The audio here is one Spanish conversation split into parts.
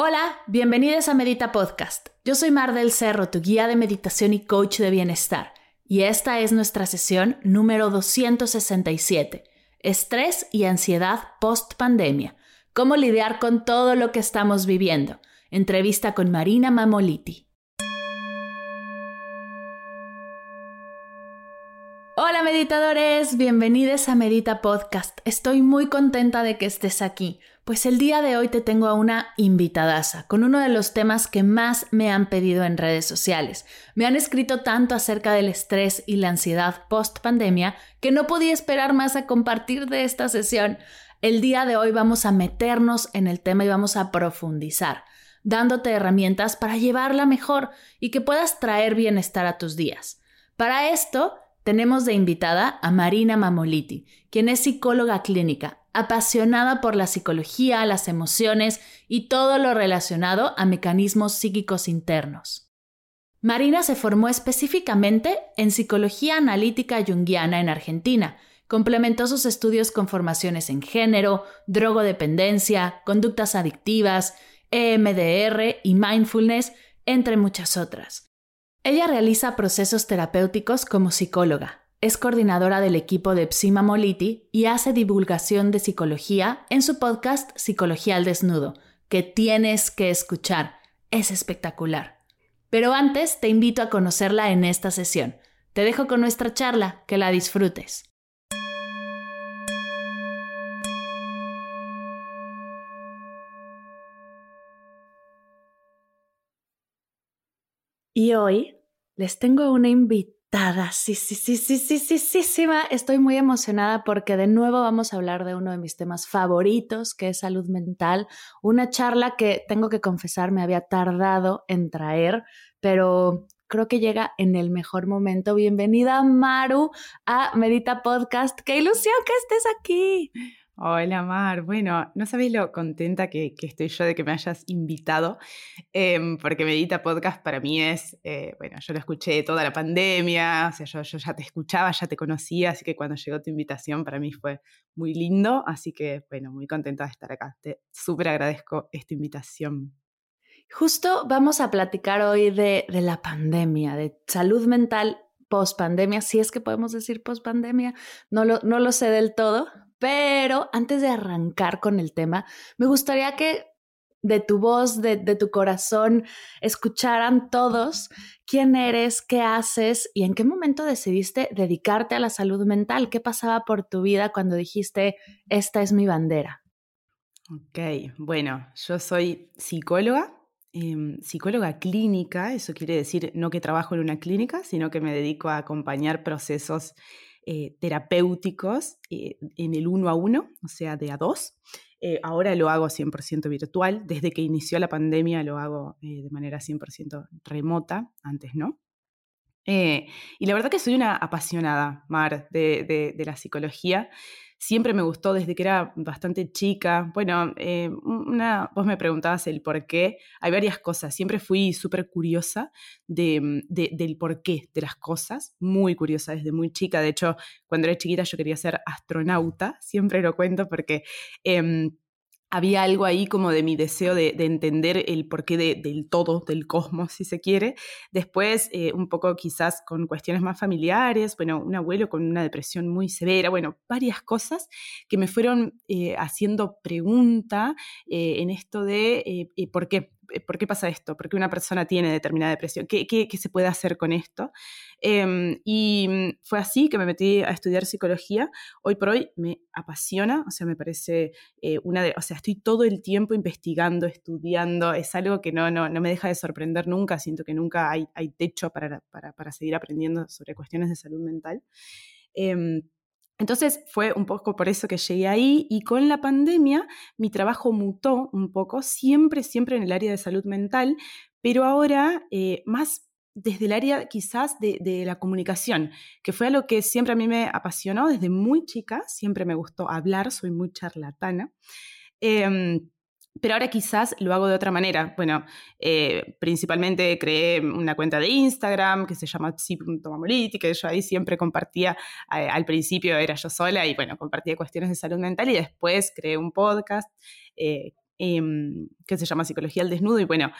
Hola, bienvenidos a Medita Podcast. Yo soy Mar del Cerro, tu guía de meditación y coach de bienestar. Y esta es nuestra sesión número 267. Estrés y ansiedad post pandemia. Cómo lidiar con todo lo que estamos viviendo. Entrevista con Marina Mamoliti. Hola meditadores, bienvenidos a Medita Podcast. Estoy muy contenta de que estés aquí, pues el día de hoy te tengo a una invitadaza con uno de los temas que más me han pedido en redes sociales. Me han escrito tanto acerca del estrés y la ansiedad post pandemia que no podía esperar más a compartir de esta sesión. El día de hoy vamos a meternos en el tema y vamos a profundizar, dándote herramientas para llevarla mejor y que puedas traer bienestar a tus días. Para esto, tenemos de invitada a Marina Mamoliti, quien es psicóloga clínica, apasionada por la psicología, las emociones y todo lo relacionado a mecanismos psíquicos internos. Marina se formó específicamente en psicología analítica junguiana en Argentina. Complementó sus estudios con formaciones en género, drogodependencia, conductas adictivas, EMDR y mindfulness, entre muchas otras. Ella realiza procesos terapéuticos como psicóloga, es coordinadora del equipo de Psima Moliti y hace divulgación de psicología en su podcast Psicología al Desnudo, que tienes que escuchar. Es espectacular. Pero antes te invito a conocerla en esta sesión. Te dejo con nuestra charla, que la disfrutes. Y hoy les tengo una invitada. Sí, sí, sí, sí, sí, sí, sí, sí. Estoy muy emocionada porque de nuevo vamos a hablar de uno de mis temas favoritos, que es salud mental. Una charla que tengo que confesar me había tardado en traer, pero creo que llega en el mejor momento. Bienvenida, Maru, a Medita Podcast. ¡Qué ilusión que estés aquí! Hola Mar, bueno, no sabéis lo contenta que, estoy yo de que me hayas invitado, em, porque Medita Podcast para mí es, eh, bueno, yo lo escuché toda la pandemia, o sea, yo, ya te escuchaba, ya te conocía, así que cuando llegó tu invitación para mí fue muy lindo, así que bueno, muy contenta de estar acá, te súper agradezco esta invitación. Justo vamos a platicar hoy de, de la pandemia, de salud mental post pandemia, si es que podemos decir post pandemia, no lo, no lo sé del todo, pero antes de arrancar con el tema, me gustaría que de tu voz, de, tu corazón, escucharan todos quién eres, qué haces y en qué momento decidiste dedicarte a la salud mental. ¿Qué pasaba por tu vida cuando dijiste, esta es mi bandera? Ok, bueno, yo soy psicóloga, em, psicóloga clínica, eso quiere decir no que trabajo en una clínica, sino que me dedico a acompañar procesos eh, terapéuticos eh, en el uno a uno, o sea, de a dos. Eh, ahora lo hago 100% virtual. Desde que inició la pandemia lo hago de manera 100% remota, antes no. y la verdad que soy una apasionada, Mar, de la psicología siempre me gustó desde que era bastante chica. Bueno, eh, una, vos me preguntabas el por qué. Hay varias cosas. Siempre fui súper curiosa de, del por qué de las cosas. Muy curiosa desde muy chica. De hecho, cuando era chiquita yo quería ser astronauta. Siempre lo cuento porque... Em, había algo ahí como de mi deseo de, entender el porqué del todo, del cosmos, si se quiere. Después, eh, un poco quizás con cuestiones más familiares, bueno, un abuelo con una depresión muy severa, bueno, varias cosas que me fueron eh, haciendo pregunta eh, en esto de por qué, por qué pasa esto, por qué una persona tiene determinada depresión, qué, qué, qué se puede hacer con esto. Em, y mm, fue así que me metí a estudiar psicología. Hoy por hoy me apasiona, o sea, me parece eh, una de, o sea, estoy todo el tiempo investigando, estudiando, es algo que no, no, no me deja de sorprender nunca, siento que nunca hay, hay techo para, para, para seguir aprendiendo sobre cuestiones de salud mental. Em, Entonces fue un poco por eso que llegué ahí y con la pandemia mi trabajo mutó un poco, siempre, siempre en el área de salud mental, pero ahora eh, más desde el área quizás de, la comunicación, que fue algo que siempre a mí me apasionó desde muy chica, siempre me gustó hablar, soy muy charlatana. Em, pero ahora quizás lo hago de otra manera. Bueno, eh, principalmente creé una cuenta de Instagram que se llama psi.mamoliti, que yo ahí siempre compartía, eh, al principio era yo sola y bueno, compartía cuestiones de salud mental y después creé un podcast eh, em, que se llama Psicología al Desnudo y bueno,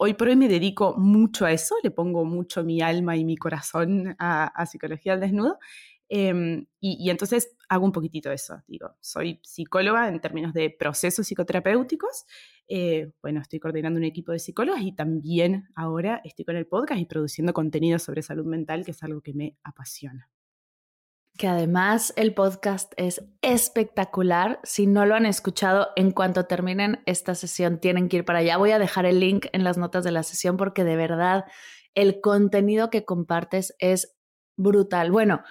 hoy por hoy me dedico mucho a eso, le pongo mucho mi alma y mi corazón a, a Psicología al Desnudo. Em, y, entonces hago un poquitito eso, digo, soy psicóloga en términos de procesos psicoterapéuticos, eh, bueno, estoy coordinando un equipo de psicólogos y también ahora estoy con el podcast y produciendo contenido sobre salud mental, que es algo que me apasiona. Que además el podcast es espectacular. Si no lo han escuchado, en cuanto terminen esta sesión, tienen que ir para allá. Voy a dejar el link en las notas de la sesión porque de verdad el contenido que compartes es brutal. Bueno,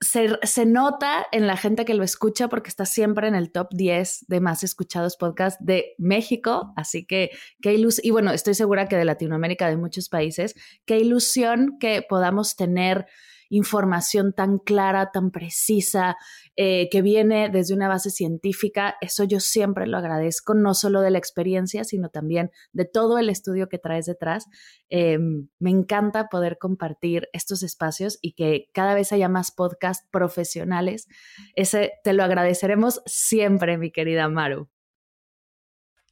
se, nota en la gente que lo escucha porque está siempre en el top 10 de más escuchados podcasts de México. Así que qué ilusión, y bueno, estoy segura que de Latinoamérica, de muchos países, qué ilusión que podamos tener información tan clara, tan precisa, eh, que viene desde una base científica. Eso yo siempre lo agradezco, no solo de la experiencia, sino también de todo el estudio que traes detrás. Em, me encanta poder compartir estos espacios y que cada vez haya más podcasts profesionales. Ese te lo agradeceremos siempre, mi querida Maru.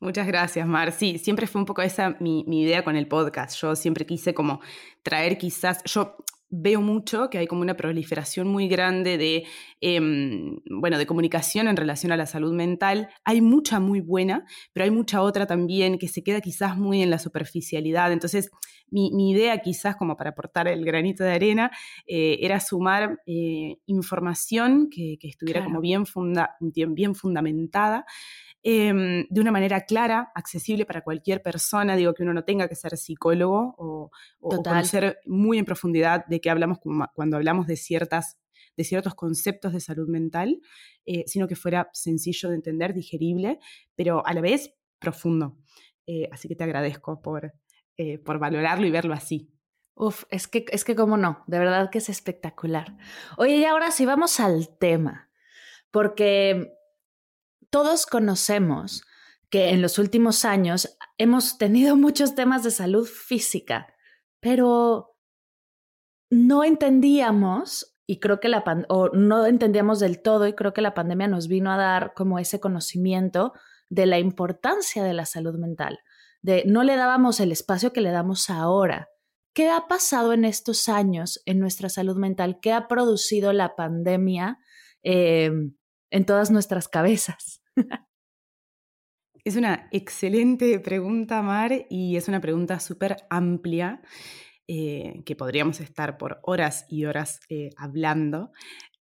Muchas gracias, Mar. Sí, siempre fue un poco esa mi, mi, idea con el podcast. Yo siempre quise como traer quizás, yo veo mucho que hay como una proliferación muy grande de, em, bueno, de comunicación en relación a la salud mental. Hay mucha muy buena, pero hay mucha otra también que se queda quizás muy en la superficialidad. Entonces, mi, idea quizás como para aportar el granito de arena eh, era sumar eh, información que, estuviera como bien, bien fundamentada. Em, de una manera clara, accesible para cualquier persona. Digo que uno no tenga que ser psicólogo o, conocer muy en profundidad de qué hablamos cuando hablamos de, ciertas, de ciertos conceptos de salud mental, eh, sino que fuera sencillo de entender, digerible, pero a la vez profundo. Eh, así que te agradezco por, eh, por valorarlo y verlo así. Uf, es que, es que cómo no, de verdad que es espectacular. Oye, y ahora sí vamos al tema, porque todos conocemos que en los últimos años hemos tenido muchos temas de salud física, pero no entendíamos y creo que la o no entendíamos del todo y creo que la pandemia nos vino a dar como ese conocimiento de la importancia de la salud mental, de no le dábamos el espacio que le damos ahora. ¿Qué ha pasado en estos años en nuestra salud mental? ¿Qué ha producido la pandemia eh, en todas nuestras cabezas? Es una excelente pregunta, Mar, y es una pregunta súper amplia eh, que podríamos estar por horas y horas eh, hablando.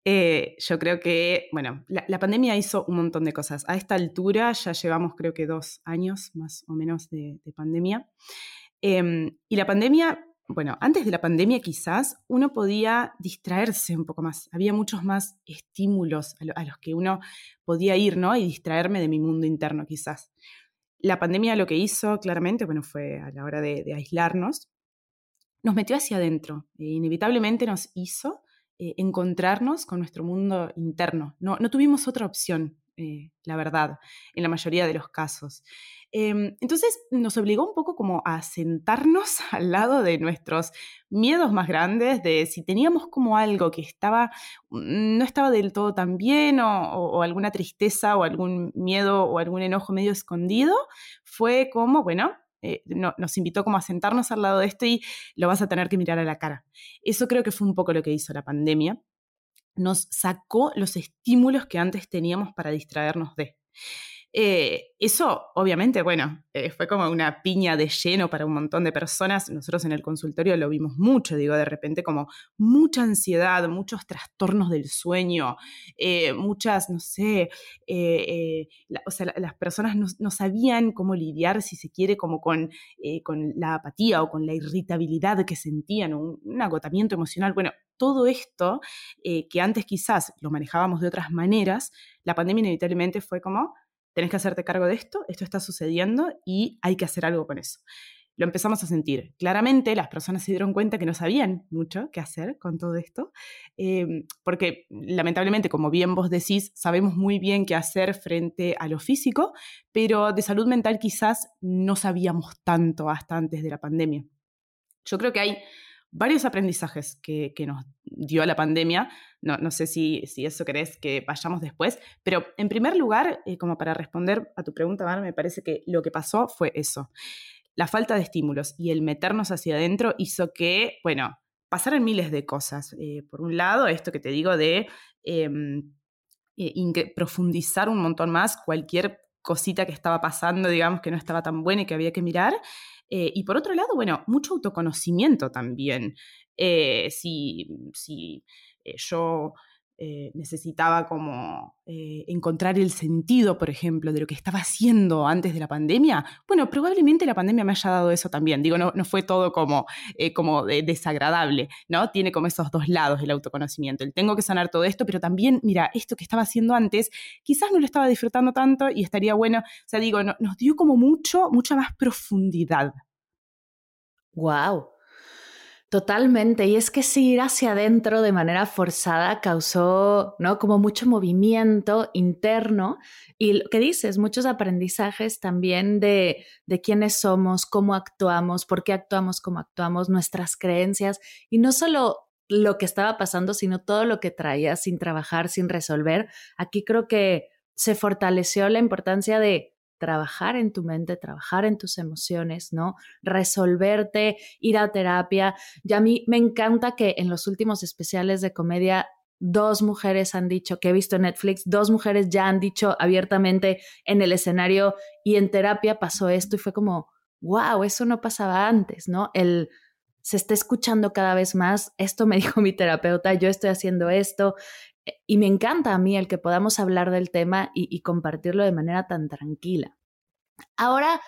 Eh, yo creo que, bueno, la, pandemia hizo un montón de cosas. A esta altura ya llevamos creo que dos años más o menos de, de pandemia. Em, y la pandemia bueno, antes de la pandemia quizás uno podía distraerse un poco más. Había muchos más estímulos a, los que uno podía ir, ¿no? Y distraerme de mi mundo interno quizás. La pandemia lo que hizo claramente, bueno, fue a la hora de, aislarnos, nos metió hacia adentro. E inevitablemente nos hizo eh, encontrarnos con nuestro mundo interno. No, no tuvimos otra opción, eh, la verdad, en la mayoría de los casos. Em, entonces nos obligó un poco como a sentarnos al lado de nuestros miedos más grandes, de si teníamos como algo que estaba, mm, no estaba del todo tan bien o, alguna tristeza o algún miedo o algún enojo medio escondido, fue como, bueno, eh, nos invitó como a sentarnos al lado de esto y lo vas a tener que mirar a la cara. Eso creo que fue un poco lo que hizo la pandemia. Nos sacó los estímulos que antes teníamos para distraernos de. Eh, eso, obviamente, bueno, eh, fue como una piña de lleno para un montón de personas. Nosotros en el consultorio lo vimos mucho, digo, de repente como mucha ansiedad, muchos trastornos del sueño, eh, muchas, no sé, o sea, las personas no, sabían cómo lidiar, si se quiere, como con, con la apatía o con la irritabilidad que sentían, un, un agotamiento emocional. Bueno, todo esto eh, que antes quizás lo manejábamos de otras maneras, la pandemia inevitablemente fue como, tenés que hacerte cargo de esto, esto está sucediendo y hay que hacer algo con eso lo empezamos a sentir. Claramente las personas se dieron cuenta que no sabían mucho qué hacer con todo esto, em, porque lamentablemente, como bien vos decís, sabemos muy bien qué hacer frente a lo físico, pero de salud mental quizás no sabíamos tanto hasta antes de la pandemia. Yo creo que hay varios aprendizajes que, nos dio la pandemia. No, sé si, si, eso querés que vayamos después, pero en primer lugar, eh, como para responder a tu pregunta, Mar, me parece que lo que pasó fue eso la falta de estímulos y el meternos hacia adentro hizo que, bueno, pasaran miles de cosas. Eh, por un lado, esto que te digo de em, eh, profundizar un montón más cualquier cosita que estaba pasando, digamos, que no estaba tan buena y que había que mirar. Eh, y por otro lado, bueno, mucho autoconocimiento también. si, si yo eh, necesitaba como eh, encontrar el sentido, por ejemplo, de lo que estaba haciendo antes de la pandemia, bueno, probablemente la pandemia me haya dado eso también. Digo, no, no fue todo como, eh, como desagradable, ¿no? Tiene como esos dos lados el autoconocimiento. El tengo que sanar todo esto, pero también, mira, esto que estaba haciendo antes, quizás no lo estaba disfrutando tanto y estaría bueno, o sea, digo, nos dio como mucho, mucha más profundidad. Wow. Totalmente, y es que si ir hacia adentro de manera forzada causó, ¿no? Como mucho movimiento interno y lo que dices, muchos aprendizajes también de, de quiénes somos, cómo actuamos, por qué actuamos como actuamos, nuestras creencias y no solo lo que estaba pasando, sino todo lo que traía sin trabajar, sin resolver. Aquí creo que se fortaleció la importancia de trabajar en tu mente, trabajar en tus emociones, ¿no? Resolverte, ir a terapia. Y a mí me encanta que en los últimos especiales de comedia dos mujeres han dicho, que he visto en Netflix, dos mujeres ya han dicho abiertamente en el escenario y en terapia pasó esto y fue como, wow, eso no pasaba antes, ¿no? El se está escuchando cada vez más, esto me dijo mi terapeuta, yo estoy haciendo esto, y me encanta a mí el que podamos hablar del tema y, compartirlo de manera tan tranquila. Ahora,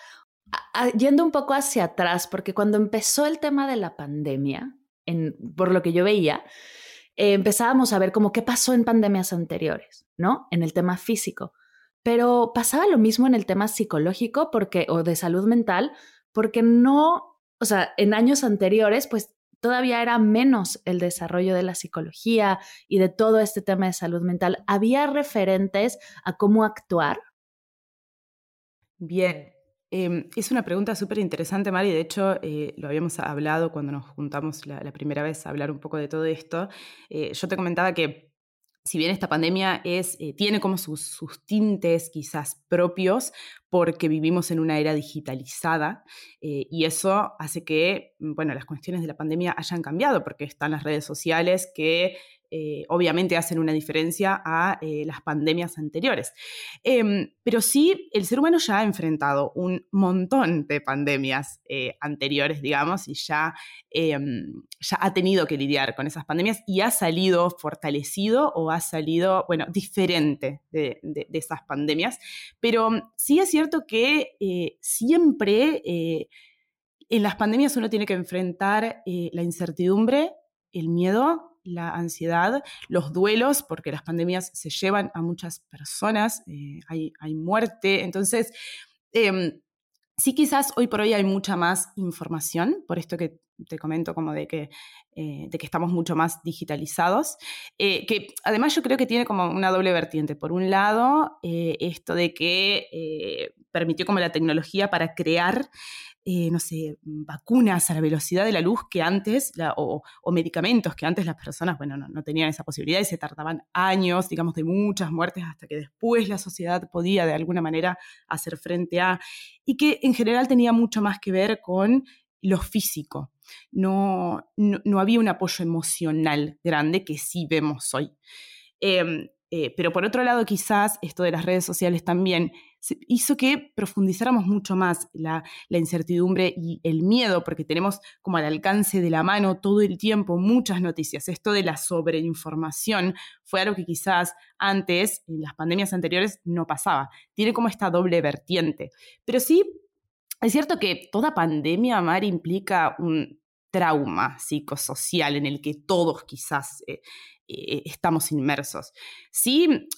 yendo un poco hacia atrás, porque cuando empezó el tema de la pandemia, por lo que yo veía, eh, empezábamos a ver como qué pasó en pandemias anteriores, ¿no? En el tema físico. Pero pasaba lo mismo en el tema psicológico porque, o de salud mental, porque no, o sea, en años anteriores, pues todavía era menos el desarrollo de la psicología y de todo este tema de salud mental. ¿Había referentes a cómo actuar? Bien, em, es una pregunta súper interesante, Mari. De hecho, eh, lo habíamos hablado cuando nos juntamos la, primera vez a hablar un poco de todo esto. Eh, yo te comentaba que si bien esta pandemia es, eh, tiene como sus, tintes quizás propios, porque vivimos en una era digitalizada eh, y eso hace que, bueno, las cuestiones de la pandemia hayan cambiado, porque están las redes sociales que eh, obviamente hacen una diferencia a eh, las pandemias anteriores. Em, pero sí, el ser humano ya ha enfrentado un montón de pandemias eh, anteriores, digamos, y ya, em, ya ha tenido que lidiar con esas pandemias y ha salido fortalecido o ha salido, bueno, diferente de, de esas pandemias. Pero sí es cierto que siempre en las pandemias uno tiene que enfrentar la incertidumbre, el miedo la ansiedad, los duelos, porque las pandemias se llevan a muchas personas, eh, hay, muerte. Entonces, em, sí quizás hoy por hoy hay mucha más información, por esto que te comento como de que, eh, de que estamos mucho más digitalizados, eh, que además yo creo que tiene como una doble vertiente. Por un lado, esto de que permitió como la tecnología para crear eh, no sé, vacunas a la velocidad de la luz que antes, o, medicamentos que antes las personas, bueno, no, tenían esa posibilidad y se tardaban años, digamos, de muchas muertes hasta que después la sociedad podía de alguna manera hacer frente a, y que en general tenía mucho más que ver con lo físico. No, no, había un apoyo emocional grande que sí vemos hoy. Em, eh, pero por otro lado, quizás esto de las redes sociales también hizo que profundizáramos mucho más la, incertidumbre y el miedo, porque tenemos como al alcance de la mano todo el tiempo muchas noticias. Esto de la sobreinformación fue algo que quizás antes, en las pandemias anteriores, no pasaba. Tiene como esta doble vertiente. Pero sí, es cierto que toda pandemia, Mar, implica un trauma psicosocial en el que todos quizás eh, eh, estamos inmersos. Sí,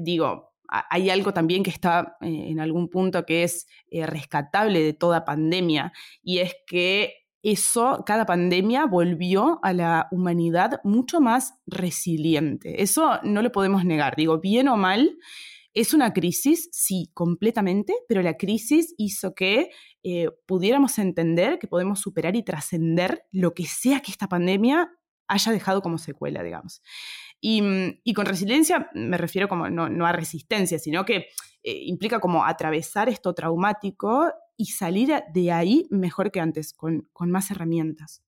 digo, hay algo también que está en algún punto que es rescatable de toda pandemia y es que eso, cada pandemia volvió a la humanidad mucho más resiliente. Eso no lo podemos negar. Digo, bien o mal, es una crisis, sí, completamente, pero la crisis hizo que eh, pudiéramos entender que podemos superar y trascender lo que sea que esta pandemia haya dejado como secuela, digamos. Y, mm, con resiliencia me refiero como no, a resistencia, sino que eh, implica como atravesar esto traumático y salir de ahí mejor que antes, con más herramientas.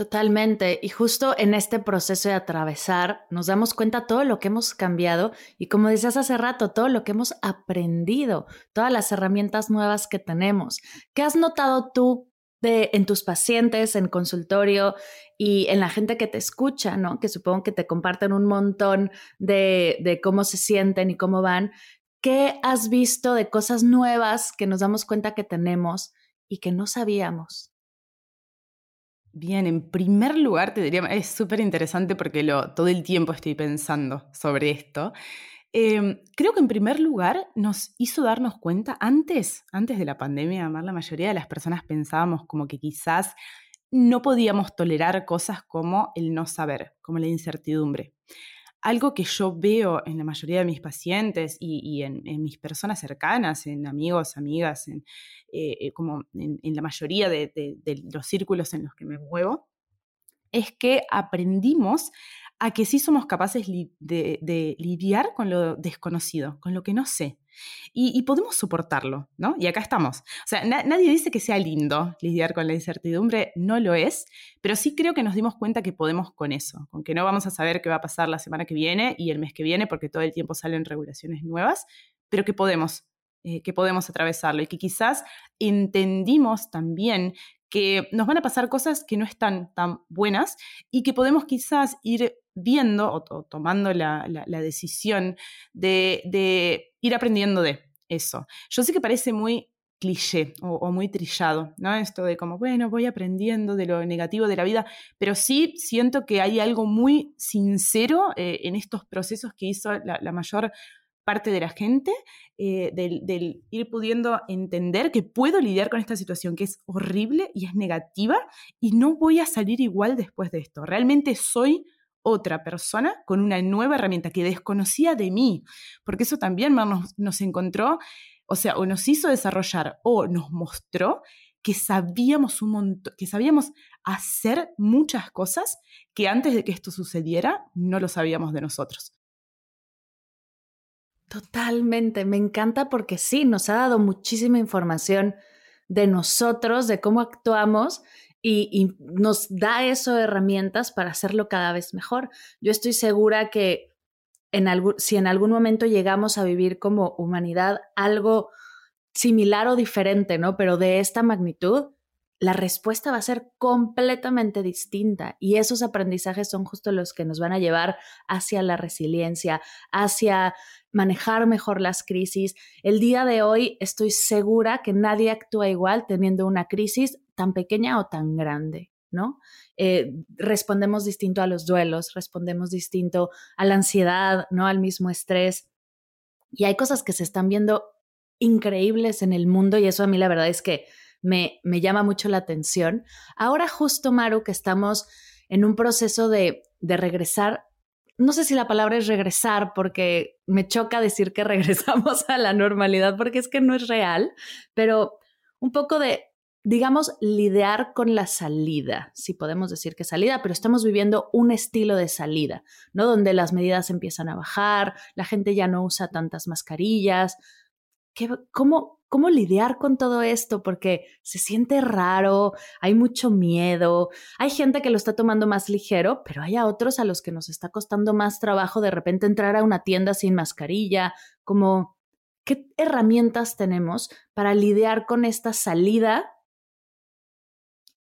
Totalmente. Y justo en este proceso de atravesar nos damos cuenta todo lo que hemos cambiado y como decías hace rato, todo lo que hemos aprendido, todas las herramientas nuevas que tenemos. ¿Qué has notado tú en tus pacientes, en consultorio y en la gente que te escucha, ¿no? Que supongo que te comparten un montón de, de cómo se sienten y cómo van. ¿Qué has visto de cosas nuevas que nos damos cuenta que tenemos y que no sabíamos? Bien, en primer lugar te diría, es súper interesante porque lo, todo el tiempo estoy pensando sobre esto. Em, creo que en primer lugar nos hizo darnos cuenta, antes, antes de la pandemia, la mayoría de las personas pensábamos como que quizás no podíamos tolerar cosas como el no saber, como la incertidumbre. Algo que yo veo en la mayoría de mis pacientes y, en, mis personas cercanas, en amigos, amigas, en, eh, eh, como en, la mayoría de, los círculos en los que me muevo, es que aprendimos a que sí somos capaces de, lidiar con lo desconocido, con lo que no sé. Y, podemos soportarlo, ¿no? Y acá estamos. O sea, nadie dice que sea lindo lidiar con la incertidumbre, no lo es, pero sí creo que nos dimos cuenta que podemos con eso, con que no vamos a saber qué va a pasar la semana que viene y el mes que viene, porque todo el tiempo salen regulaciones nuevas, pero que podemos, eh, que podemos atravesarlo y que quizás entendimos también que nos van a pasar cosas que no están tan buenas y que podemos quizás ir viendo o, tomando la, decisión de, ir aprendiendo de eso. Yo sé que parece muy cliché o, muy trillado, ¿no? Esto de como, bueno, voy aprendiendo de lo negativo de la vida, pero sí siento que hay algo muy sincero eh, en estos procesos que hizo la mayor parte de la gente, eh, del, ir pudiendo entender que puedo lidiar con esta situación que es horrible y es negativa y no voy a salir igual después de esto. Realmente soy otra persona con una nueva herramienta que desconocía de mí, porque eso también nos, encontró, o sea, o nos hizo desarrollar o nos mostró que sabíamos un montón, que sabíamos hacer muchas cosas que antes de que esto sucediera no lo sabíamos de nosotros. Totalmente, me encanta porque sí, nos ha dado muchísima información de nosotros, de cómo actuamos y, nos da eso herramientas para hacerlo cada vez mejor. Yo estoy segura que en si en algún momento llegamos a vivir como humanidad algo similar o diferente, ¿no? Pero de esta magnitud, la respuesta va a ser completamente distinta y esos aprendizajes son justo los que nos van a llevar hacia la resiliencia, hacia manejar mejor las crisis. El día de hoy estoy segura que nadie actúa igual teniendo una crisis tan pequeña o tan grande. ¿no? Eh, respondemos distinto a los duelos, respondemos distinto a la ansiedad, ¿no? Al mismo estrés. Y hay cosas que se están viendo increíbles en el mundo y eso a mí la verdad es que me, llama mucho la atención. Ahora justo, Maru, que estamos en un proceso de, de regresar, no sé si la palabra es regresar, porque me choca decir que regresamos a la normalidad, porque es que no es real, pero un poco de, digamos, lidiar con la salida, si podemos decir que salida, pero estamos viviendo un estilo de salida, ¿no? Donde las medidas empiezan a bajar, la gente ya no usa tantas mascarillas. ¿Qué, cómo, ¿Cómo lidiar con todo esto? Porque se siente raro, hay mucho miedo, hay gente que lo está tomando más ligero, pero hay a otros a los que nos está costando más trabajo de repente entrar a una tienda sin mascarilla, como, ¿qué herramientas tenemos para lidiar con esta salida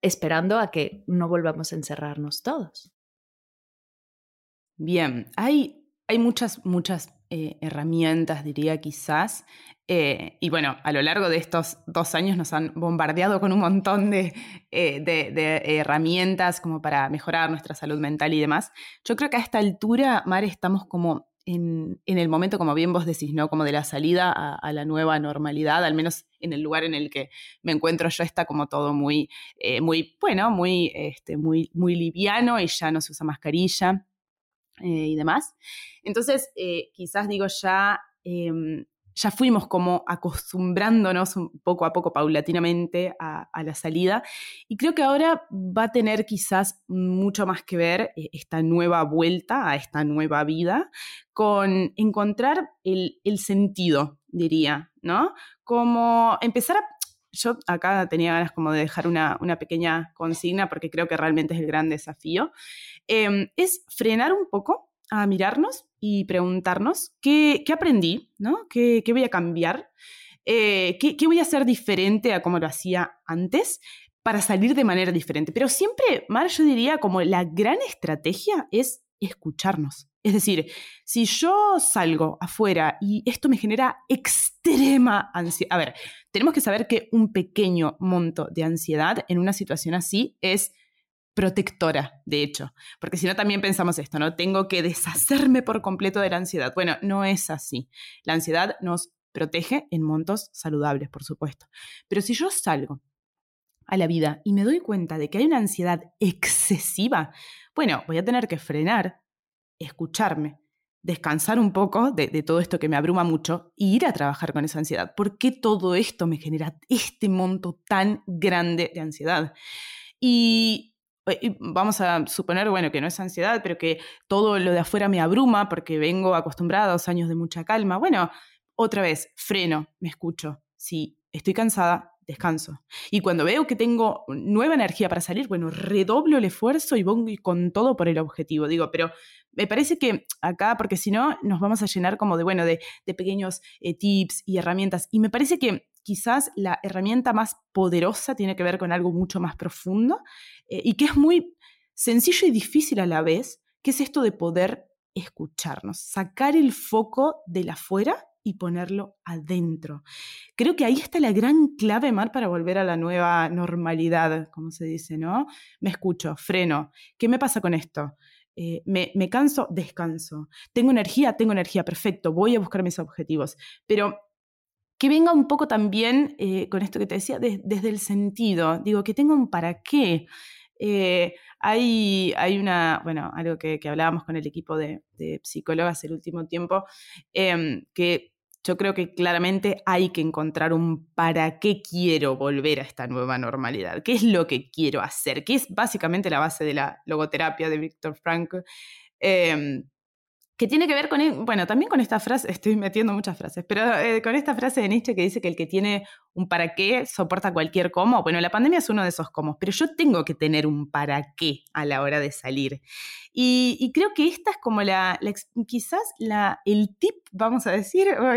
esperando a que no volvamos a encerrarnos todos? Bien, hay, hay muchas, muchas eh, herramientas, diría quizás. Eh, y bueno, a lo largo de estos dos años nos han bombardeado con un montón de, de, herramientas como para mejorar nuestra salud mental y demás. Yo creo que a esta altura, Mar, estamos como en, el momento, como bien vos decís, ¿no? Como de la salida a, la nueva normalidad, al menos en el lugar en el que me encuentro yo, está como todo muy, eh, muy bueno, muy, este, muy, muy liviano y ya no se usa mascarilla eh, y demás. Entonces, eh, quizás digo ya em, ya fuimos como acostumbrándonos un poco a poco, paulatinamente, a, la salida. Y creo que ahora va a tener quizás mucho más que ver eh, esta nueva vuelta a esta nueva vida con encontrar el, sentido, diría, ¿no? Como empezar a yo acá tenía ganas como de dejar una, pequeña consigna porque creo que realmente es el gran desafío, em, es frenar un poco a mirarnos y preguntarnos qué, aprendí, ¿no? ¿Qué, voy a cambiar? Eh, ¿qué, voy a hacer diferente a como lo hacía antes para salir de manera diferente? Pero siempre, Mar, yo diría como la gran estrategia es escucharnos. Es decir, si yo salgo afuera y esto me genera extrema ansiedad, a ver, tenemos que saber que un pequeño monto de ansiedad en una situación así es protectora, de hecho, porque si no también pensamos esto, ¿no? Tengo que deshacerme por completo de la ansiedad. Bueno, no es así. La ansiedad nos protege en montos saludables, por supuesto. Pero si yo salgo a la vida y me doy cuenta de que hay una ansiedad excesiva, bueno, voy a tener que frenar, escucharme, descansar un poco de, todo esto que me abruma mucho e ir a trabajar con esa ansiedad. ¿Por qué todo esto me genera este monto tan grande de ansiedad? Y vamos a suponer, bueno, que no es ansiedad, pero que todo lo de afuera me abruma porque vengo acostumbrada a dos años de mucha calma. Bueno, otra vez, freno, me escucho. Si estoy cansada, descanso. Y cuando veo que tengo nueva energía para salir, bueno, redoblo el esfuerzo y voy con todo por el objetivo. Digo, pero me parece que acá, porque si no, nos vamos a llenar como de, bueno, de, pequeños eh, tips y herramientas. Y me parece que quizás la herramienta más poderosa tiene que ver con algo mucho más profundo eh, y que es muy sencillo y difícil a la vez, que es esto de poder escucharnos, sacar el foco de la afuera y ponerlo adentro. Creo que ahí está la gran clave, Mar, para volver a la nueva normalidad, como se dice, ¿no? Me escucho, freno. ¿Qué me pasa con esto? Eh, me, me, canso, descanso. Tengo energía, tengo energía, perfecto, voy a buscar mis objetivos. Pero que venga un poco también eh, con esto que te decía, desde el sentido, digo, que tenga un para qué. Eh, hay, hay una, bueno, algo que, hablábamos con el equipo de, psicólogas el último tiempo, em, que yo creo que claramente hay que encontrar un para qué quiero volver a esta nueva normalidad, qué es lo que quiero hacer, que es básicamente la base de la logoterapia de Víctor Frank. Em, que tiene que ver con, bueno, también con esta frase, estoy metiendo muchas frases, pero eh, con esta frase de Nietzsche que dice que el que tiene un para qué soporta cualquier cómo. Bueno, la pandemia es uno de esos cómo, pero yo tengo que tener un para qué a la hora de salir. Y, creo que esta es como la, quizás la, el tip, vamos a decir, o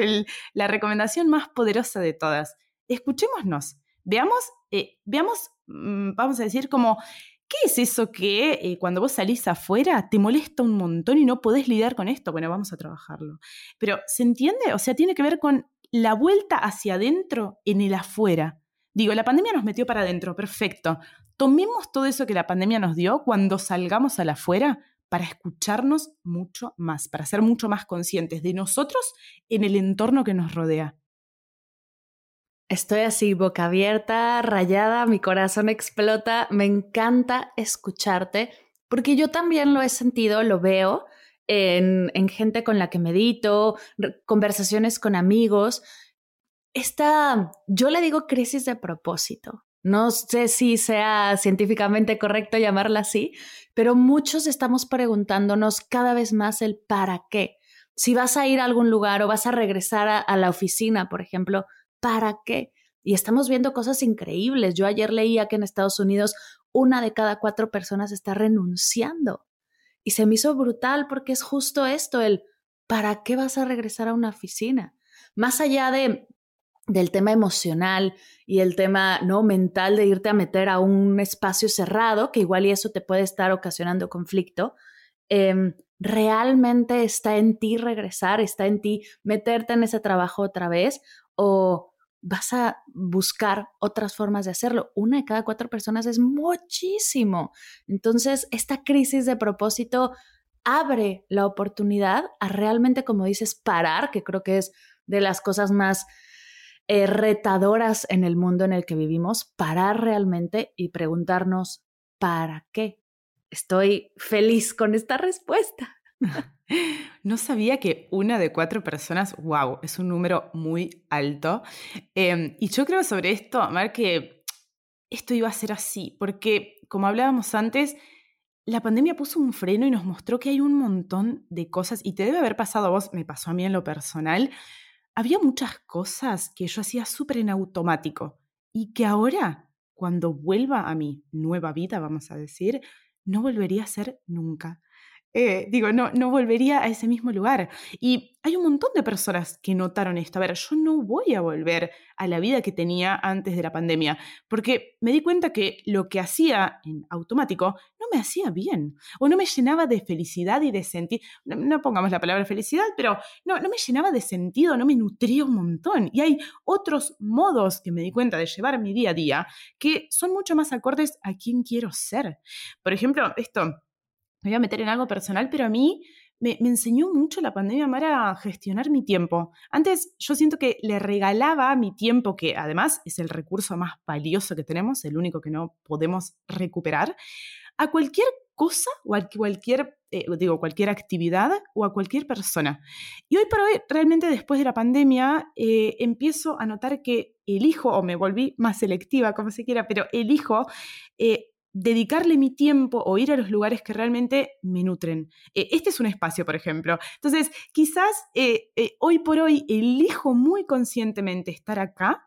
la recomendación más poderosa de todas. Escuchémonos, veamos, eh, veamos, mm, vamos a decir, como ¿Qué es eso que eh, cuando vos salís afuera te molesta un montón y no podés lidiar con esto? Bueno, vamos a trabajarlo. Pero, ¿se entiende? O sea, tiene que ver con la vuelta hacia adentro en el afuera. Digo, la pandemia nos metió para adentro, perfecto. Tomemos todo eso que la pandemia nos dio cuando salgamos al afuera para escucharnos mucho más, para ser mucho más conscientes de nosotros en el entorno que nos rodea. Estoy así, boca abierta, rayada, mi corazón explota, me encanta escucharte, porque yo también lo he sentido, lo veo en, gente con la que medito, conversaciones con amigos. Esta, yo le digo crisis de propósito. No sé si sea científicamente correcto llamarla así, pero muchos estamos preguntándonos cada vez más el para qué. Si vas a ir a algún lugar o vas a regresar a la oficina, por ejemplo, ¿para qué? Y estamos viendo cosas increíbles. Yo ayer leía que en Estados Unidos una de cada cuatro personas está renunciando. Y se me hizo brutal porque es justo esto, el ¿para qué vas a regresar a una oficina? Más allá de del tema emocional y el tema no mental de irte a meter a un espacio cerrado, que igual y eso te puede estar ocasionando conflicto, em, ¿realmente está en ti regresar? ¿Está en ti meterte en ese trabajo otra vez? ¿O vas a buscar otras formas de hacerlo? Una de cada cuatro personas es muchísimo. Entonces, esta crisis de propósito abre la oportunidad a realmente, como dices, parar, que creo que es de las cosas más eh, retadoras en el mundo en el que vivimos, parar realmente y preguntarnos, ¿para qué? Estoy feliz con esta respuesta. No sabía que una de cuatro personas, wow, es un número muy alto. Em, y yo creo sobre esto, ver que esto iba a ser así, porque como hablábamos antes, la pandemia puso un freno y nos mostró que hay un montón de cosas, y te debe haber pasado a vos, me pasó a mí en lo personal, había muchas cosas que yo hacía súper en automático y que ahora, cuando vuelva a mi nueva vida, vamos a decir, no volvería a hacer nunca. Eh, digo, no, no volvería a ese mismo lugar. Y hay un montón de personas que notaron esto. A ver, yo no voy a volver a la vida que tenía antes de la pandemia, porque me di cuenta que lo que hacía en automático no me hacía bien, o no me llenaba de felicidad y de sentido. No, pongamos la palabra felicidad, pero no, no me llenaba de sentido, no me nutría un montón. Y hay otros modos que me di cuenta de llevar mi día a día que son mucho más acordes a quién quiero ser. Por ejemplo, esto me voy a meter en algo personal, pero a mí me, enseñó mucho la pandemia Mara a gestionar mi tiempo. Antes yo siento que le regalaba mi tiempo, que además es el recurso más valioso que tenemos, el único que no podemos recuperar, a cualquier cosa o a cualquier, eh, digo, cualquier actividad o a cualquier persona. Y hoy por hoy, realmente después de la pandemia, eh, empiezo a notar que elijo, o me volví más selectiva, como se quiera, pero elijo eh, dedicarle mi tiempo o ir a los lugares que realmente me nutren. Eh, este es un espacio, por ejemplo. Entonces, quizás eh, eh, hoy por hoy elijo muy conscientemente estar acá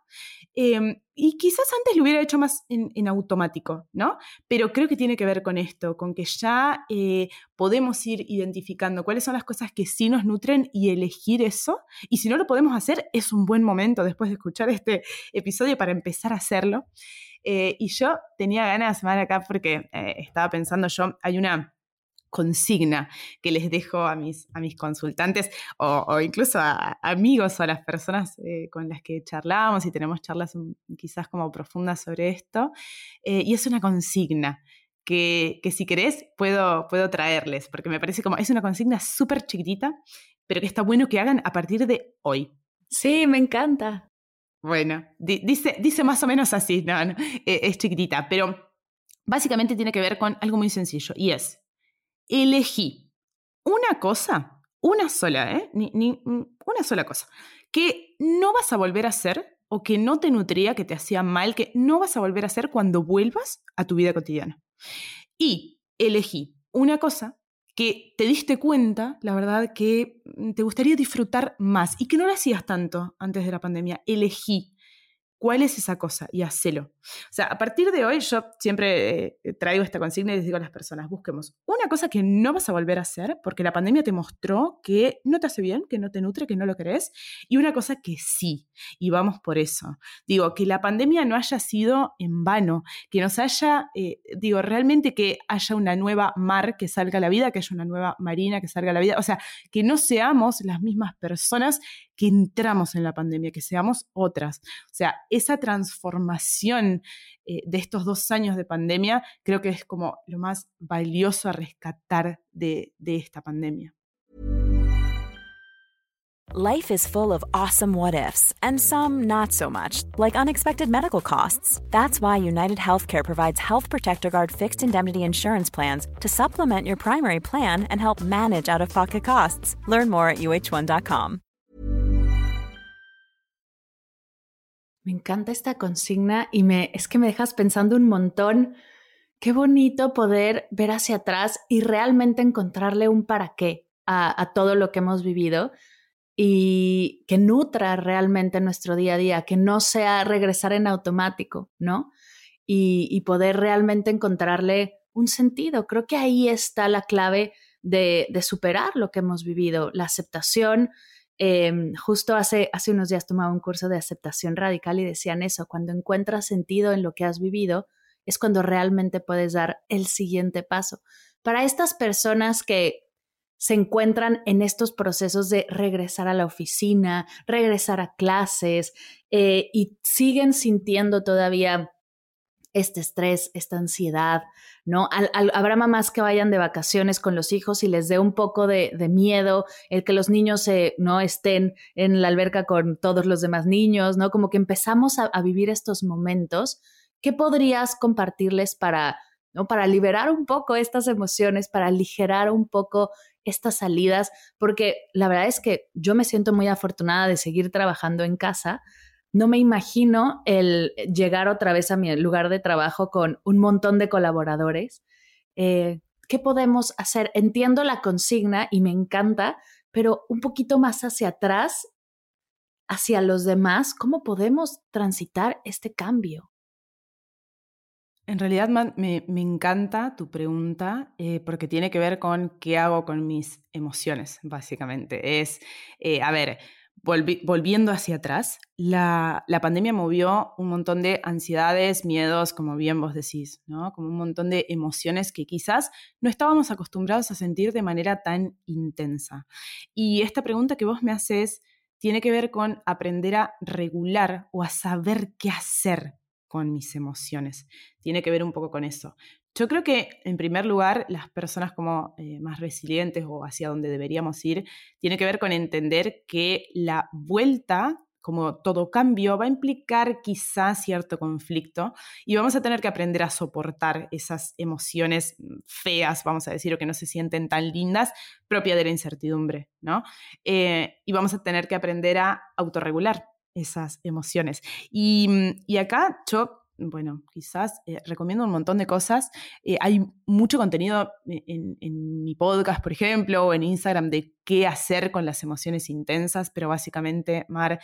em, y quizás antes lo hubiera hecho más en, automático, ¿no? Pero creo que tiene que ver con esto, con que ya podemos ir identificando cuáles son las cosas que sí nos nutren y elegir eso. Y si no lo podemos hacer, es un buen momento después de escuchar este episodio para empezar a hacerlo. Eh, y yo tenía ganas de semana acá porque eh, estaba pensando yo, hay una consigna que les dejo a mis, a mis consultantes o, incluso a, amigos o a las personas eh, con las que charlamos y tenemos charlas quizás como profundas sobre esto. y es una consigna que, que, si querés puedo, puedo traerles, porque me parece como es una consigna súper chiquitita, pero que está bueno que hagan a partir de hoy. Sí, me encanta. Bueno, dice, dice más o menos así, no, e, es chiquitita, pero básicamente tiene que ver con algo muy sencillo y es, elegí una cosa, una sola, ¿eh? Ni, ni, una sola cosa, que no vas a volver a hacer o que no te nutría, que te hacía mal, que no vas a volver a hacer cuando vuelvas a tu vida cotidiana. Y elegí una cosa que te diste cuenta, la verdad, que mm, te gustaría disfrutar más y que no lo hacías tanto antes de la pandemia. Elegí ¿Cuál es esa cosa? Y hacelo. O sea, a partir de hoy yo siempre eh, traigo esta consigna y les digo a las personas, busquemos una cosa que no vas a volver a hacer porque la pandemia te mostró que no te hace bien, que no te nutre, que no lo querés, y una cosa que sí, y vamos por eso. Digo, que la pandemia no haya sido en vano, que nos haya, eh, digo, realmente que haya una nueva mar que salga a la vida, que haya una nueva marina que salga a la vida, o sea, que no seamos las mismas personas que entramos en la pandemia, que seamos otras. O sea, esa transformación eh, de estos dos años de pandemia creo que es como lo más valioso a rescatar de, de esta pandemia. Life is full of awesome what ifs, and some not so much, like unexpected medical costs. That's why United Healthcare provides Health Protector Guard fixed indemnity insurance plans to supplement your primary plan and help manage out of pocket costs. Learn more at uh1.com. Me encanta esta consigna y me, es que me dejas pensando un montón. Qué bonito poder ver hacia atrás y realmente encontrarle un para qué a, todo lo que hemos vivido y que nutra realmente nuestro día a día, que no sea regresar en automático, ¿no? Y, poder realmente encontrarle un sentido. Creo que ahí está la clave de superar lo que hemos vivido, la aceptación, Em, justo hace, hace unos días tomaba un curso de aceptación radical y decían eso, cuando encuentras sentido en lo que has vivido, es cuando realmente puedes dar el siguiente paso. Para estas personas que se encuentran en estos procesos de regresar a la oficina, regresar a clases eh, y siguen sintiendo todavía este estrés, esta ansiedad, ¿no? habrá mamás que vayan de vacaciones con los hijos y les dé un poco de, miedo el que los niños no estén en la alberca con todos los demás niños, ¿no? Como que empezamos a, a vivir estos momentos. ¿Qué podrías compartirles para, ¿no? Para liberar un poco estas emociones, para aligerar un poco estas salidas, porque la verdad es que yo me siento muy afortunada de seguir trabajando en casa. No me imagino el llegar otra vez a mi lugar de trabajo con un montón de colaboradores. Eh, ¿Qué podemos hacer? Entiendo la consigna y me encanta, pero un poquito más hacia atrás, hacia los demás, ¿cómo podemos transitar este cambio? En realidad me, encanta tu pregunta eh, porque tiene que ver con qué hago con mis emociones, básicamente. Es, eh, a ver, volviendo hacia atrás, la, pandemia movió un montón de ansiedades, miedos, como bien vos decís, ¿no? Como un montón de emociones que quizás no estábamos acostumbrados a sentir de manera tan intensa. Y esta pregunta que vos me haces tiene que ver con aprender a regular o a saber qué hacer con mis emociones. Tiene que ver un poco con eso. Yo creo que, en primer lugar, las personas como eh, más resilientes o hacia donde deberíamos ir, tiene que ver con entender que la vuelta, como todo cambio, va a implicar quizás cierto conflicto y vamos a tener que aprender a soportar esas emociones feas, vamos a decir, o que no se sienten tan lindas, propia de la incertidumbre, ¿no? Eh, y vamos a tener que aprender a autorregular esas emociones. Y, y acá yo bueno, quizás eh, recomiendo un montón de cosas. Eh, hay mucho contenido en, mi podcast, por ejemplo, o en Instagram de qué hacer con las emociones intensas, pero básicamente, Mar,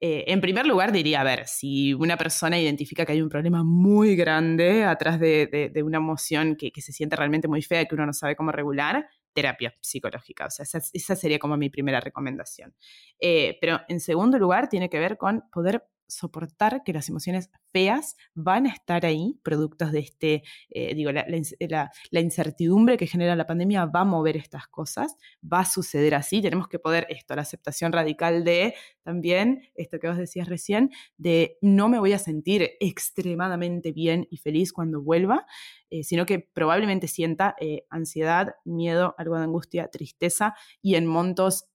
eh, en primer lugar diría, a ver, si una persona identifica que hay un problema muy grande atrás de, una emoción que, se siente realmente muy fea, que uno no sabe cómo regular, terapia psicológica. O sea, esa, sería como mi primera recomendación. Pero en segundo lugar, tiene que ver con poder soportar que las emociones feas van a estar ahí, productos de este, eh, digo, la, la, incertidumbre que genera la pandemia va a mover estas cosas, va a suceder así, tenemos que poder esto, la aceptación radical de también, esto que vos decías recién, de no me voy a sentir extremadamente bien y feliz cuando vuelva, eh, sino que probablemente sienta eh, ansiedad, miedo, algo de angustia, tristeza y en montos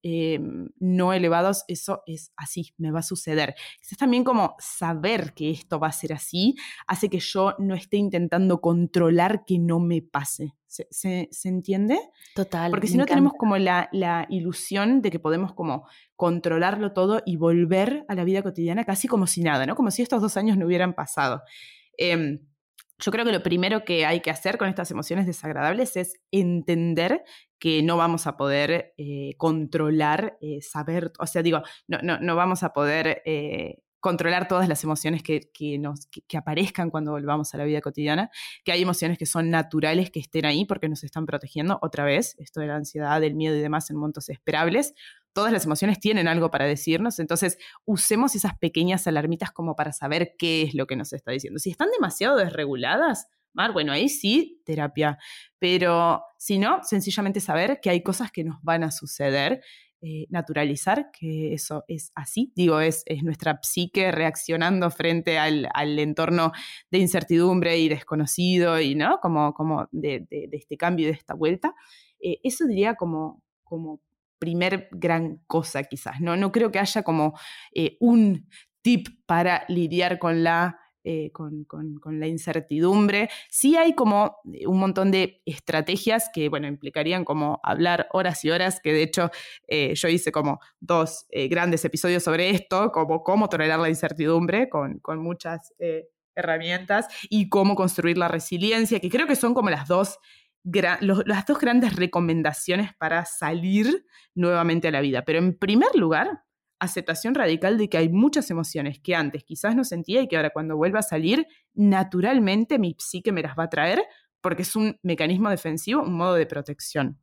no elevados, eso es así, me va a suceder. Es también como saber que esto va a ser así, hace que yo no esté intentando controlar que no me pase. ¿Se, entiende? Total. Porque si no tenemos como la, ilusión de que podemos como controlarlo todo y volver a la vida cotidiana casi como si nada, ¿no? Como si estos dos años no hubieran pasado. Em, yo creo que lo primero que hay que hacer con estas emociones desagradables es entender que no vamos a poder eh, controlar, eh, saber, o sea, digo, no, no, no vamos a poder eh, controlar todas las emociones que, nos, que, aparezcan cuando volvamos a la vida cotidiana, que hay emociones que son naturales que estén ahí porque nos están protegiendo. Otra vez, esto de la ansiedad, del miedo y demás en montos esperables. Todas las emociones tienen algo para decirnos, entonces usemos esas pequeñas alarmitas como para saber qué es lo que nos está diciendo. Si están demasiado desreguladas, Mar, bueno, ahí sí, terapia. Pero si no, sencillamente saber que hay cosas que nos van a suceder eh, naturalizar que eso es así. Digo, es, es nuestra psique reaccionando frente al, entorno de incertidumbre y desconocido y, ¿no? Como, como de, este cambio y de esta vuelta. Eh, eso diría como, como primer gran cosa quizás, ¿no? No creo que haya como eh, un tip para lidiar con la eh, con, la incertidumbre. Sí hay como eh, un montón de estrategias que, bueno, implicarían como hablar horas y horas, que de hecho eh, yo hice como dos grandes episodios sobre esto, como cómo tolerar la incertidumbre con, muchas herramientas y cómo construir la resiliencia, que creo que son como las dos las dos grandes recomendaciones para salir nuevamente a la vida. Pero en primer lugar, aceptación radical de que hay muchas emociones que antes quizás no sentía y que ahora cuando vuelva a salir, naturalmente mi psique me las va a traer porque es un mecanismo defensivo, un modo de protección.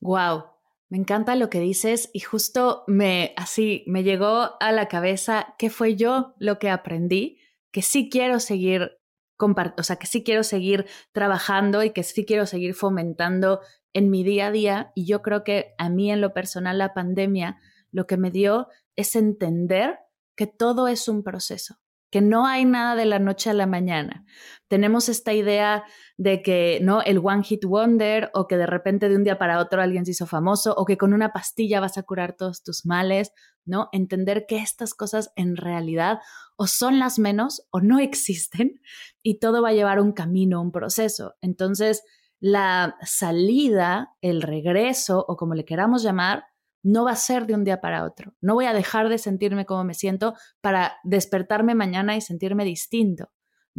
Wow, me encanta lo que dices y justo me así me llegó a la cabeza qué fue yo lo que aprendí, que sí quiero seguir o sea, que sí quiero seguir trabajando y que sí quiero seguir fomentando en mi día a día. Y yo creo que a mí en lo personal la pandemia lo que me dio es entender que todo es un proceso, que no hay nada de la noche a la mañana. Tenemos esta idea de que no el one hit wonder o que de repente de un día para otro alguien se hizo famoso o que con una pastilla vas a curar todos tus males, ¿no? Entender que estas cosas en realidad o son las menos o no existen y todo va a llevar un camino, un proceso. Entonces, la salida, el regreso o como le queramos llamar, no va a ser de un día para otro. No voy a dejar de sentirme como me siento para despertarme mañana y sentirme distinto.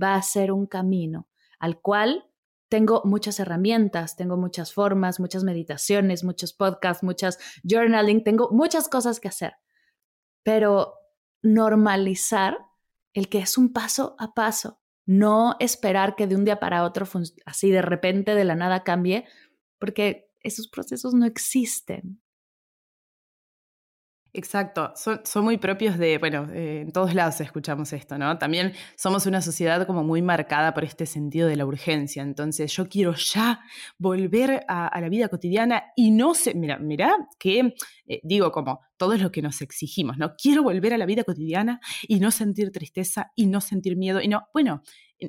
Va a ser un camino al cual tengo muchas herramientas, tengo muchas formas, muchas meditaciones, muchos podcasts, muchas journaling, tengo muchas cosas que hacer. Pero normalizar el que es un paso a paso, no esperar que de un día para otro, así de repente, de la nada cambie, porque esos procesos no existen. Exacto, son, muy propios de, bueno, eh, en todos lados escuchamos esto, ¿no? También somos una sociedad como muy marcada por este sentido de la urgencia, entonces yo quiero ya volver a, la vida cotidiana y no sé, mira, mira que eh, digo como todo es lo que nos exigimos, ¿no? Quiero volver a la vida cotidiana y no sentir tristeza y no sentir miedo y no, bueno,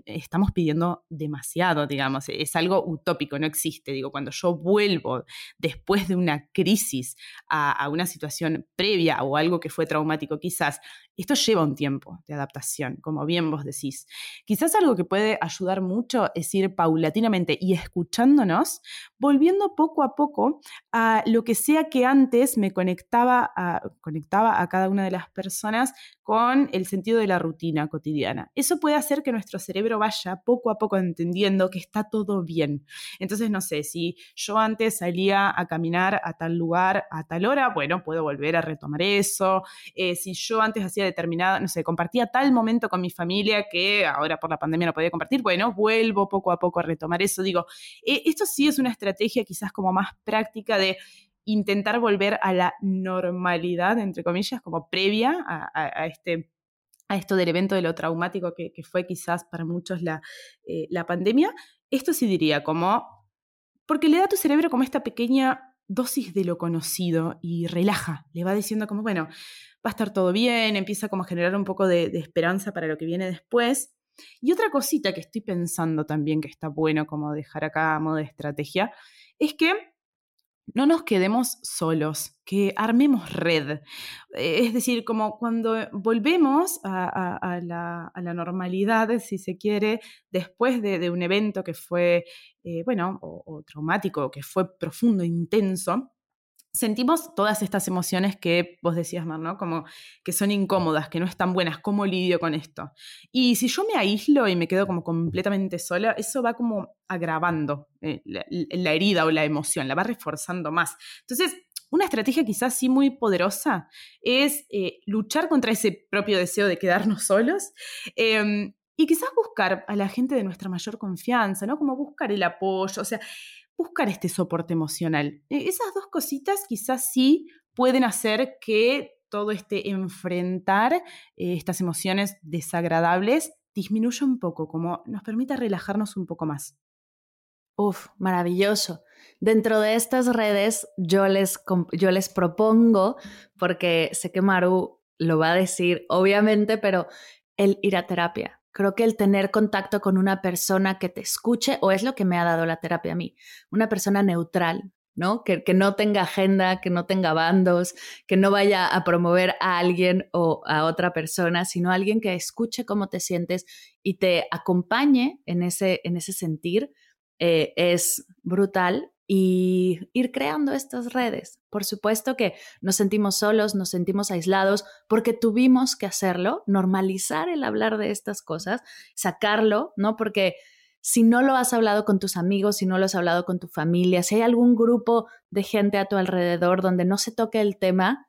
estamos pidiendo demasiado, digamos, es algo utópico, no existe. Digo, cuando yo vuelvo después de una crisis a, a, una situación previa o algo que fue traumático, quizás esto lleva un tiempo de adaptación, como bien vos decís. Quizás algo que puede ayudar mucho es ir paulatinamente y escuchándonos, volviendo poco a poco a lo que sea que antes me conectaba a, conectaba a cada una de las personas con el sentido de la rutina cotidiana. Eso puede hacer que nuestro cerebro vaya poco a poco entendiendo que está todo bien. Entonces, no sé, si yo antes salía a caminar a tal lugar a tal hora, bueno, puedo volver a retomar eso. Eh, si yo antes hacía determinada, no sé, compartía tal momento con mi familia que ahora por la pandemia no podía compartir, bueno, vuelvo poco a poco a retomar eso. Digo, eh, esto sí es una estrategia quizás como más práctica de intentar volver a la normalidad, entre comillas, como previa a, este a esto del evento de lo traumático que, fue quizás para muchos la, eh, la pandemia, esto sí diría como, porque le da a tu cerebro como esta pequeña dosis de lo conocido y relaja, le va diciendo como, bueno, va a estar todo bien, empieza como a generar un poco de, esperanza para lo que viene después. Y otra cosita que estoy pensando también que está bueno como dejar acá a modo de estrategia, es que no nos quedemos solos, que armemos red. Eh, es decir, como cuando volvemos a, la, normalidad, si se quiere, después de, un evento que fue, eh, bueno, o, o traumático, que fue profundo, intenso, sentimos todas estas emociones que vos decías, Mar, ¿no? Como que son incómodas, que no están buenas, ¿cómo lidio con esto? Y si yo me aíslo y me quedo como completamente sola, eso va como agravando eh, la, herida o la emoción, la va reforzando más. Entonces, una estrategia quizás sí muy poderosa es eh, luchar contra ese propio deseo de quedarnos solos em, y quizás buscar a la gente de nuestra mayor confianza, ¿no? Como buscar el apoyo, o sea, buscar este soporte emocional. E, esas dos cositas quizás sí pueden hacer que todo este enfrentar eh, estas emociones desagradables disminuya un poco, como nos permita relajarnos un poco más. Uf, maravilloso. Dentro de estas redes yo les, yo les propongo, porque sé que Maru lo va a decir, obviamente, pero el ir a terapia. Creo que el tener contacto con una persona que te escuche, o es lo que me ha dado la terapia a mí, una persona neutral, ¿no? Que, que, no tenga agenda, que no tenga bandos, que no vaya a promover a alguien o a otra persona, sino alguien que escuche cómo te sientes y te acompañe en ese, en ese sentir, eh, es brutal y ir creando estas redes. Por supuesto que nos sentimos solos, nos sentimos aislados porque tuvimos que hacerlo, normalizar el hablar de estas cosas, sacarlo, ¿no? Porque si no lo has hablado con tus amigos, si no lo has hablado con tu familia, si hay algún grupo de gente a tu alrededor donde no se toque el tema,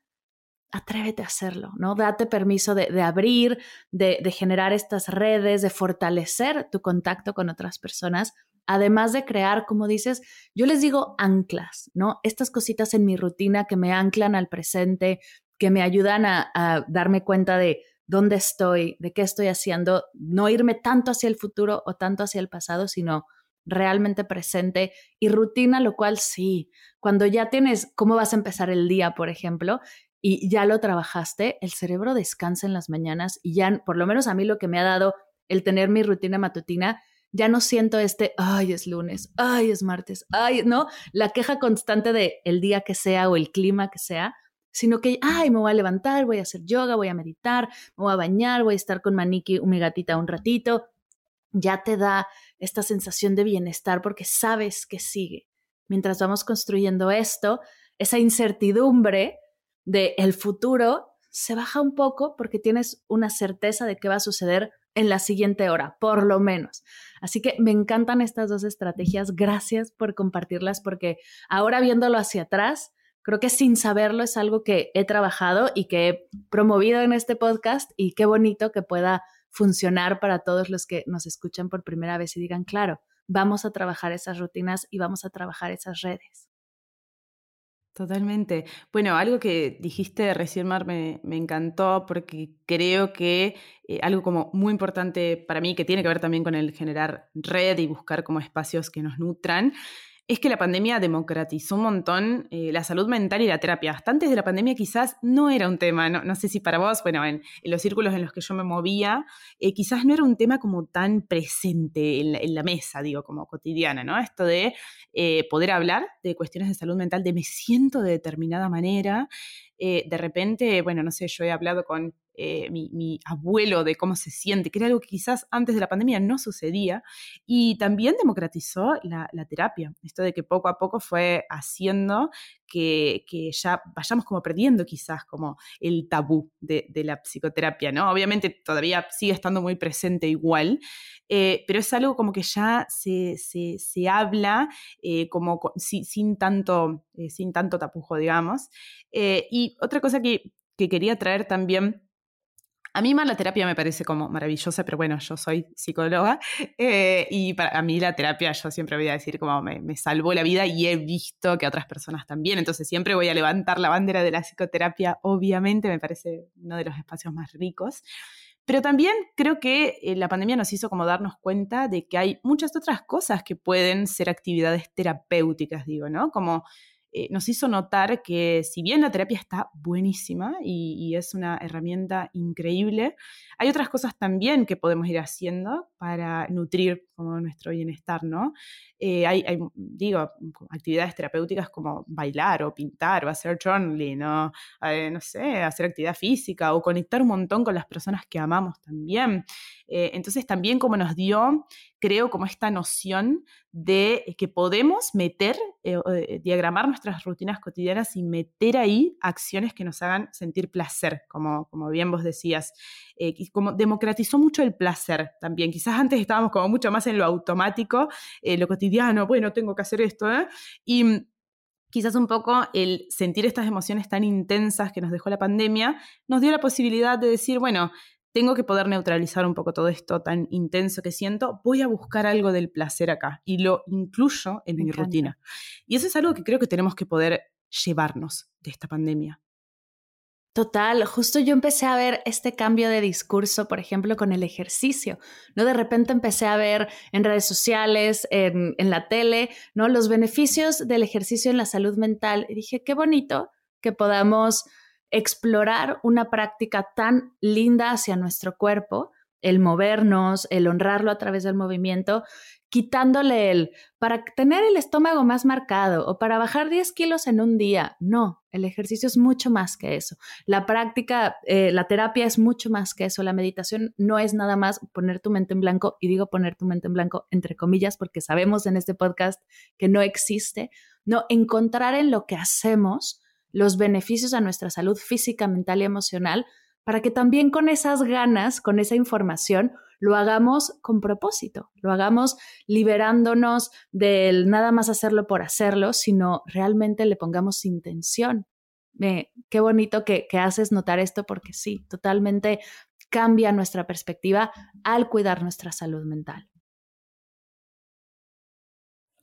atrévete a hacerlo, ¿no? Date permiso de, abrir, de, de generar estas redes, de fortalecer tu contacto con otras personas además de crear, como dices, yo les digo anclas, ¿no? Estas cositas en mi rutina que me anclan al presente, que me ayudan a, darme cuenta de, dónde estoy, de qué estoy haciendo, no irme tanto hacia el futuro o tanto hacia el pasado, sino realmente presente y rutina, lo cual sí, cuando ya tienes cómo vas a empezar el día, por ejemplo, y ya lo trabajaste, el cerebro descansa en las mañanas y ya, por lo menos a mí lo que me ha dado el tener mi rutina matutina, ya no siento este, ay, es lunes, ay, es martes, ay, ¿no? La queja constante de el día que sea o el clima que sea, sino que, ay, me voy a levantar, voy a hacer yoga, voy a meditar, me voy a bañar, voy a estar con Maniki, mi gatita, un ratito. Ya te da esta sensación de bienestar porque sabes que sigue. Mientras vamos construyendo esto, esa incertidumbre de el futuro se baja un poco porque tienes una certeza de qué va a suceder en la siguiente hora, por lo menos. Así que me encantan estas dos estrategias. Gracias por compartirlas porque ahora viéndolo hacia atrás, creo que sin saberlo es algo que he trabajado y que he promovido en este podcast y qué bonito que pueda funcionar para todos los que nos escuchan por primera vez y digan, claro, vamos a trabajar esas rutinas y vamos a trabajar esas redes. Totalmente. Bueno, algo que dijiste recién, Mar, me, encantó porque creo que eh, algo como muy importante para mí, que tiene que ver también con el generar red y buscar como espacios que nos nutran, es que la pandemia democratizó un montón eh, la salud mental y la terapia. Hasta antes de la pandemia quizás no era un tema, no, sé si para vos, bueno, en, los círculos en los que yo me movía, eh, quizás no era un tema como tan presente en la, mesa, digo, como cotidiana, ¿no? Esto de eh, poder hablar de cuestiones de salud mental, de me siento de determinada manera. De repente, bueno, no sé, yo he hablado con eh, mi, abuelo de cómo se siente, que era algo que quizás antes de la pandemia no sucedía, y también democratizó la, terapia, esto de que poco a poco fue haciendo que, ya vayamos como perdiendo quizás como el tabú de, la psicoterapia, ¿no? Obviamente todavía sigue estando muy presente igual, eh, pero es algo como que ya se, habla eh, como sin, tanto, sin tanto tapujo, digamos. y otra cosa que, que quería traer también a mí más la terapia me parece como maravillosa, pero bueno, yo soy psicóloga eh, y para mí la terapia yo siempre voy a decir como me, salvó la vida y he visto que otras personas también, entonces siempre voy a levantar la bandera de la psicoterapia, obviamente me parece uno de los espacios más ricos. Pero también creo que eh, la pandemia nos hizo como darnos cuenta de que hay muchas otras cosas que pueden ser actividades terapéuticas, digo, ¿no? Como eh, nos hizo notar que si bien la terapia está buenísima y, es una herramienta increíble, hay otras cosas también que podemos ir haciendo para nutrir como nuestro bienestar, ¿no? Eh, hay, digo, actividades terapéuticas como bailar o pintar o hacer journaling. Eh, no sé, hacer actividad física o conectar un montón con las personas que amamos también. entonces también como nos dio, creo, como esta noción de que podemos meter, diagramar nuestras rutinas cotidianas y meter ahí acciones que nos hagan sentir placer, como, como bien vos decías. Eh, como democratizó mucho el placer también. Quizás antes estábamos como mucho más en lo automático, eh, lo cotidiano, bueno, tengo que hacer esto, ¿eh? Y mm, quizás un poco el sentir estas emociones tan intensas que nos dejó la pandemia nos dio la posibilidad de decir, bueno, tengo que poder neutralizar un poco todo esto tan intenso que siento, voy a buscar algo del placer acá y lo incluyo en mi rutina. Y eso es algo que creo que tenemos que poder llevarnos de esta pandemia. Total, justo yo empecé a ver este cambio de discurso, por ejemplo, con el ejercicio, ¿no? De repente empecé a ver en redes sociales, en, en la tele, ¿no? Los beneficios del ejercicio en la salud mental. Y dije, qué bonito que podamos explorar una práctica tan linda hacia nuestro cuerpo, el movernos, el honrarlo a través del movimiento, quitándole el, para tener el estómago más marcado o para bajar 10 kilos en un día. No, el ejercicio es mucho más que eso. La práctica, eh, la terapia es mucho más que eso. La meditación no es nada más poner tu mente en blanco, y digo poner tu mente en blanco entre comillas, porque sabemos en este podcast que no existe. No, encontrar en lo que hacemos los beneficios a nuestra salud física, mental y emocional, para que también con esas ganas, con esa información, lo hagamos con propósito, lo hagamos liberándonos del nada más hacerlo por hacerlo, sino realmente le pongamos intención. qué bonito que, que haces notar esto porque sí, totalmente cambia nuestra perspectiva al cuidar nuestra salud mental.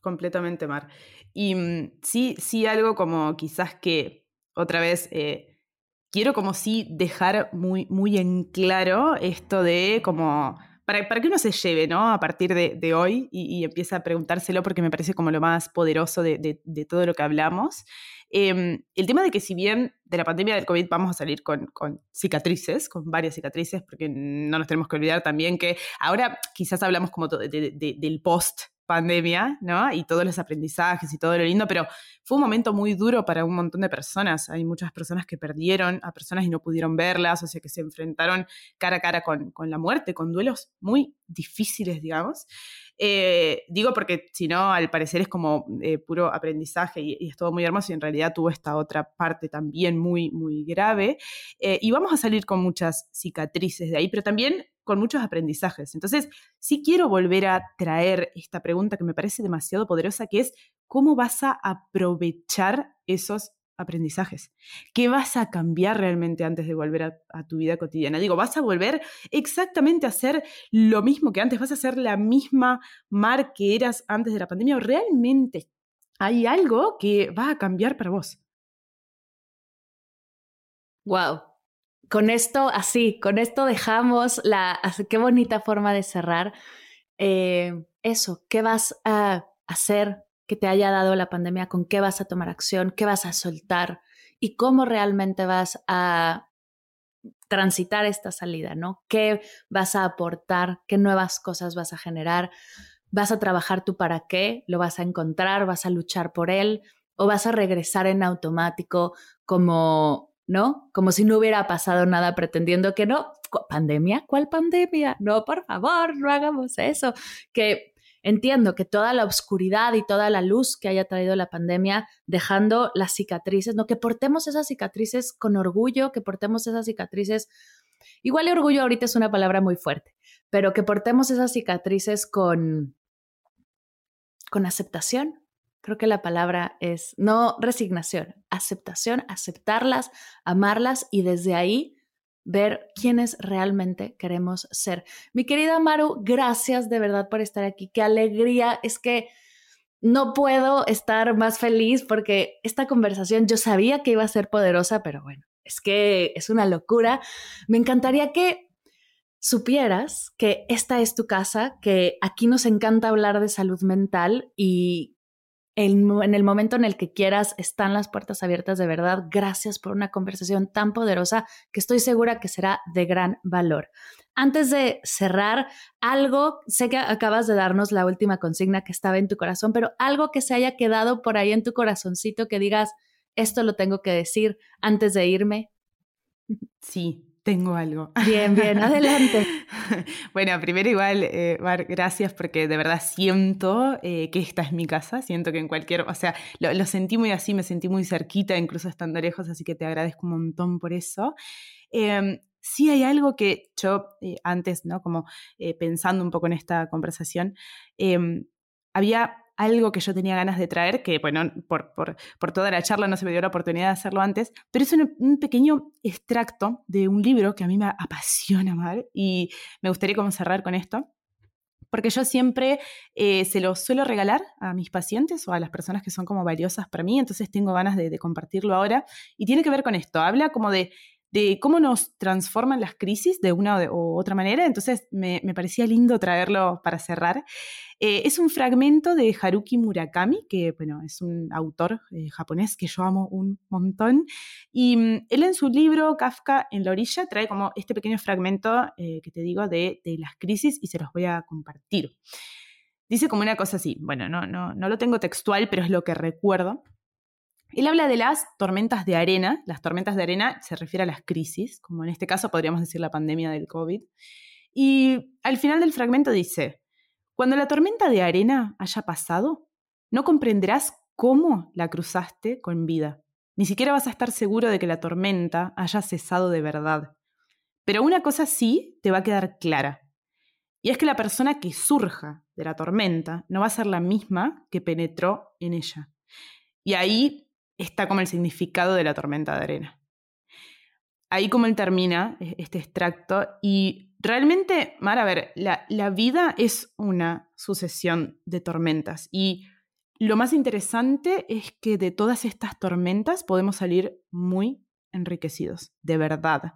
Completamente, Mar. Y mm, sí, sí, algo como quizás que otra vez eh, quiero como sí dejar muy, muy en claro esto de como para, para, que uno se lleve, ¿no? A partir de, hoy y, y, empiece a preguntárselo porque me parece como lo más poderoso de, de todo lo que hablamos. Em, el tema de que si bien de la pandemia del COVID vamos a salir con, con, cicatrices, con varias cicatrices, porque no nos tenemos que olvidar también que ahora quizás hablamos como del post pandemia, ¿no? Y todos los aprendizajes y todo lo lindo, pero fue un momento muy duro para un montón de personas. Hay muchas personas que perdieron a personas y no pudieron verlas, o sea, que se enfrentaron cara a cara con, con la muerte, con duelos muy difíciles, digamos. Eh, digo porque si no, al parecer es como eh, puro aprendizaje y, es todo muy hermoso y en realidad tuvo esta otra parte también muy, muy grave. Eh, y vamos a salir con muchas cicatrices de ahí, pero también con muchos aprendizajes. Entonces, sí quiero volver a traer esta pregunta que me parece demasiado poderosa, que es, ¿cómo vas a aprovechar esos aprendizajes. ¿Qué vas a cambiar realmente antes de volver a, tu vida cotidiana? Digo, vas a volver exactamente a hacer lo mismo que antes, vas a hacer la misma mar que eras antes de la pandemia o realmente hay algo que va a cambiar para vos. Wow. Con esto, así, con esto dejamos la, qué bonita forma de cerrar. Eh, eso, ¿qué vas a hacer que te haya dado la pandemia, con qué vas a tomar acción, qué vas a soltar y cómo realmente vas a transitar esta salida, ¿no? ¿Qué vas a aportar? ¿Qué nuevas cosas vas a generar? ¿Vas a trabajar tú para qué? ¿Lo vas a encontrar? ¿Vas a luchar por él? ¿O vas a regresar en automático como, ¿no? Como si no hubiera pasado nada pretendiendo que no. ¿Pandemia? ¿Cuál pandemia? No, por favor, no hagamos eso. Que Entiendo que toda la oscuridad y toda la luz que haya traído la pandemia, dejando las cicatrices, no que portemos esas cicatrices con orgullo, que portemos esas cicatrices, igual el orgullo ahorita es una palabra muy fuerte, pero que portemos esas cicatrices con con aceptación. Creo que la palabra es no resignación, aceptación, aceptarlas, amarlas y desde ahí ver quiénes realmente queremos ser. Mi querida Maru, gracias de verdad por estar aquí. Qué alegría. Es que no puedo estar más feliz porque esta conversación yo sabía que iba a ser poderosa, pero bueno, es que es una locura. Me encantaría que supieras que esta es tu casa, que aquí nos encanta hablar de salud mental y en, el momento en el que quieras, están las puertas abiertas de verdad. Gracias por una conversación tan poderosa que estoy segura que será de gran valor. Antes de cerrar, algo, sé que acabas de darnos la última consigna que estaba en tu corazón, pero algo que se haya quedado por ahí en tu corazoncito que digas, esto lo tengo que decir antes de irme. Sí, tengo algo. Bien, bien, adelante. bueno, primero igual, eh, gracias porque de verdad siento eh, que esta es mi casa, siento que en cualquier, o sea, lo, sentí muy así, me sentí muy cerquita, incluso estando lejos, así que te agradezco un montón por eso. Em, sí hay algo que yo eh, antes, ¿no? Como pensando un poco en esta conversación, em, había algo que yo tenía ganas de traer, que bueno, por, toda la charla no se me dio la oportunidad de hacerlo antes, pero es un, pequeño extracto de un libro que a mí me apasiona mal y me gustaría como cerrar con esto. Porque yo siempre eh, se lo suelo regalar a mis pacientes o a las personas que son como valiosas para mí, entonces tengo ganas de, de compartirlo ahora. Y tiene que ver con esto, habla como de de cómo nos transforman las crisis de una u otra manera. Entonces me, parecía lindo traerlo para cerrar. Eh, es un fragmento de Haruki Murakami, que bueno, es un autor eh, japonés que yo amo un montón. Y mm, él en su libro Kafka en la orilla trae como este pequeño fragmento eh, que te digo de, de, las crisis y se los voy a compartir. Dice como una cosa así, bueno, no, no, no lo tengo textual, pero es lo que recuerdo. Él habla de las tormentas de arena. Las tormentas de arena se refiere a las crisis, como en este caso podríamos decir la pandemia del COVID. Y al final del fragmento dice, cuando la tormenta de arena haya pasado, no comprenderás cómo la cruzaste con vida. Ni siquiera vas a estar seguro de que la tormenta haya cesado de verdad. Pero una cosa sí te va a quedar clara. Y es que la persona que surja de la tormenta no va a ser la misma que penetró en ella. Y ahí está como el significado de la tormenta de arena. Ahí como él termina e-, este extracto y realmente, Mar, a ver, la, la vida es una sucesión de tormentas y lo más interesante es que de todas estas tormentas podemos salir muy enriquecidos, de verdad.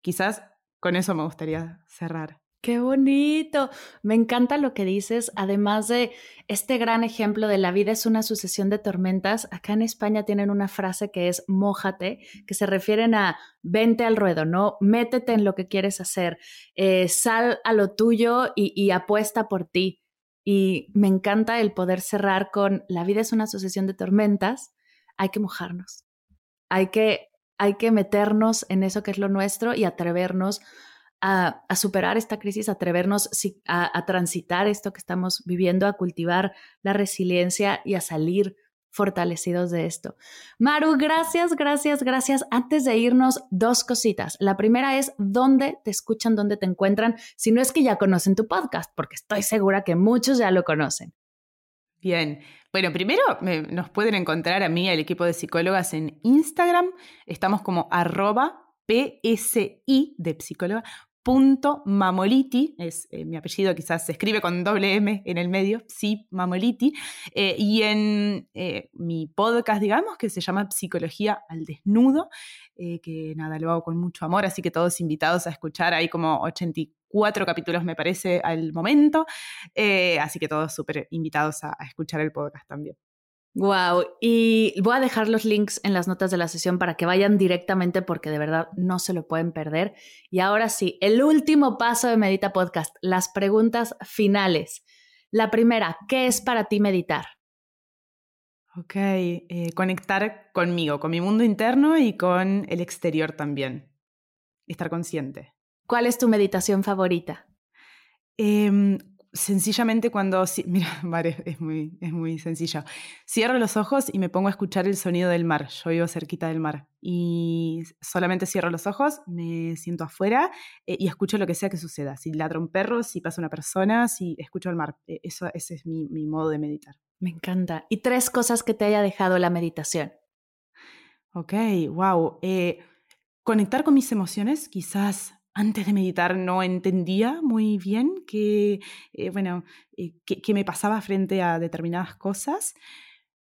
Quizás con eso me gustaría cerrar. Qué bonito. Me encanta lo que dices. Además de este gran ejemplo de la vida es una sucesión de tormentas, acá en España tienen una frase que es mójate, que se refieren a vente al ruedo, ¿no? Métete en lo que quieres hacer, eh, sal a lo tuyo y, y apuesta por ti. Y me encanta el poder cerrar con la vida es una sucesión de tormentas, hay que mojarnos, hay que, hay que meternos en eso que es lo nuestro y atrevernos a, superar esta crisis, atrevernos a, transitar esto que estamos viviendo, a cultivar la resiliencia y a salir fortalecidos de esto. Maru, gracias, gracias, gracias. Antes de irnos, dos cositas. La primera es dónde te escuchan, dónde te encuentran, si no es que ya conocen tu podcast, porque estoy segura que muchos ya lo conocen. Bien, bueno, primero nos pueden encontrar a mí, al equipo de psicólogas en Instagram. Estamos como arroba PSI de psicóloga Mamoliti, es eh, mi apellido, quizás se escribe con doble M en el medio, sí, Mamoliti, eh, y en eh, mi podcast, digamos, que se llama Psicología al Desnudo, que nada, lo hago con mucho amor, así que todos invitados a escuchar, hay como 84 capítulos me parece al momento, así que todos súper invitados a escuchar el podcast también. Wow, y voy a dejar los links en las notas de la sesión para que vayan directamente porque de verdad no se lo pueden perder. Y ahora sí, el último paso de Medita Podcast, las preguntas finales. La primera, ¿qué es para ti meditar? Ok, eh, conectar conmigo, con mi mundo interno y con el exterior también. Estar consciente. ¿Cuál es tu meditación favorita? Eh, sencillamente cuando, mira, vale, es muy, es muy sencillo. Cierro los ojos y me pongo a escuchar el sonido del mar. Yo vivo cerquita del mar y solamente cierro los ojos, me siento afuera eh, y escucho lo que sea que suceda. Si ladra un perro, si pasa una persona, si escucho el mar. E, eso, ese es mi, mi modo de meditar. Me encanta. ¿Y tres cosas que te haya dejado la meditación? Ok, wow. Eh, conectar con mis emociones, quizás antes de meditar no entendía muy bien qué, eh, bueno, eh, qué, me pasaba frente a determinadas cosas.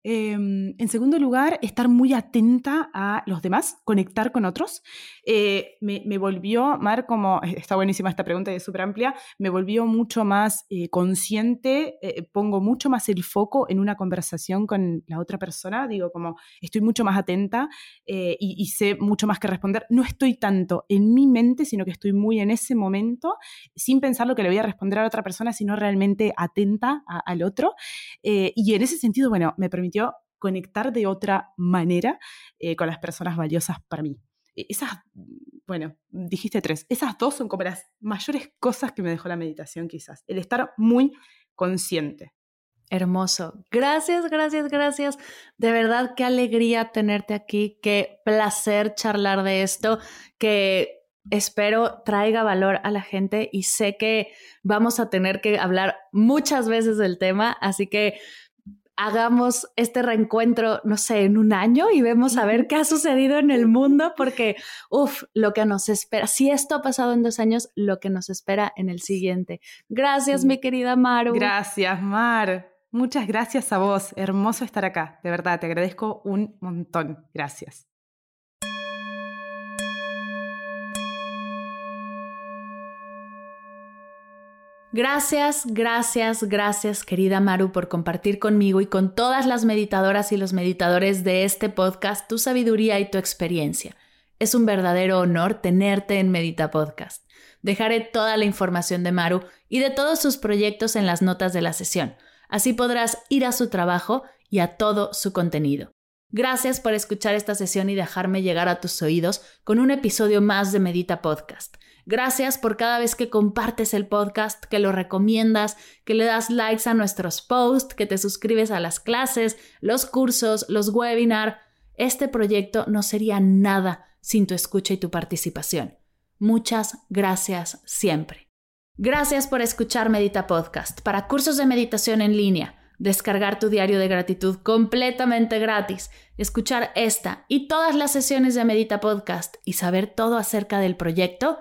Em, en segundo lugar, estar muy atenta a los demás, conectar con otros. Eh, me, volvió, Mar, como está buenísima esta pregunta y es súper amplia, me volvió mucho más eh, consciente, eh, pongo mucho más el foco en una conversación con la otra persona, digo, como estoy mucho más atenta y, sé mucho más que responder. No estoy tanto en mi mente, sino que estoy muy en ese momento, sin pensar lo que le voy a responder a otra persona, sino realmente atenta al otro. y en ese sentido, bueno, me permitió conectar de otra manera eh, con las personas valiosas para mí. E, esas, bueno, dijiste tres, esas dos son como las mayores cosas que me dejó la meditación quizás, el estar muy consciente. Hermoso. Gracias, gracias, gracias. De verdad, qué alegría tenerte aquí, qué placer charlar de esto, que espero traiga valor a la gente y sé que vamos a tener que hablar muchas veces del tema, así que hagamos este reencuentro, no sé, en un año y vemos a ver qué ha sucedido en el mundo, porque, uff, lo que nos espera, si esto ha pasado en dos años, lo que nos espera en el siguiente. Gracias, mi querida Maru. Gracias, Mar. Muchas gracias a vos. Hermoso estar acá. De verdad, te agradezco un montón. Gracias. Gracias, gracias, gracias querida Maru por compartir conmigo y con todas las meditadoras y los meditadores de este podcast tu sabiduría y tu experiencia. Es un verdadero honor tenerte en Medita Podcast. Dejaré toda la información de Maru y de todos sus proyectos en las notas de la sesión. Así podrás ir a su trabajo y a todo su contenido. Gracias por escuchar esta sesión y dejarme llegar a tus oídos con un episodio más de Medita Podcast. Gracias por cada vez que compartes el podcast, que lo recomiendas, que le das likes a nuestros posts, que te suscribes a las clases, los cursos, los webinars. Este proyecto no sería nada sin tu escucha y tu participación. Muchas gracias siempre. Gracias por escuchar Medita Podcast. Para cursos de meditación en línea, descargar tu diario de gratitud completamente gratis, escuchar esta y todas las sesiones de Medita Podcast y saber todo acerca del proyecto,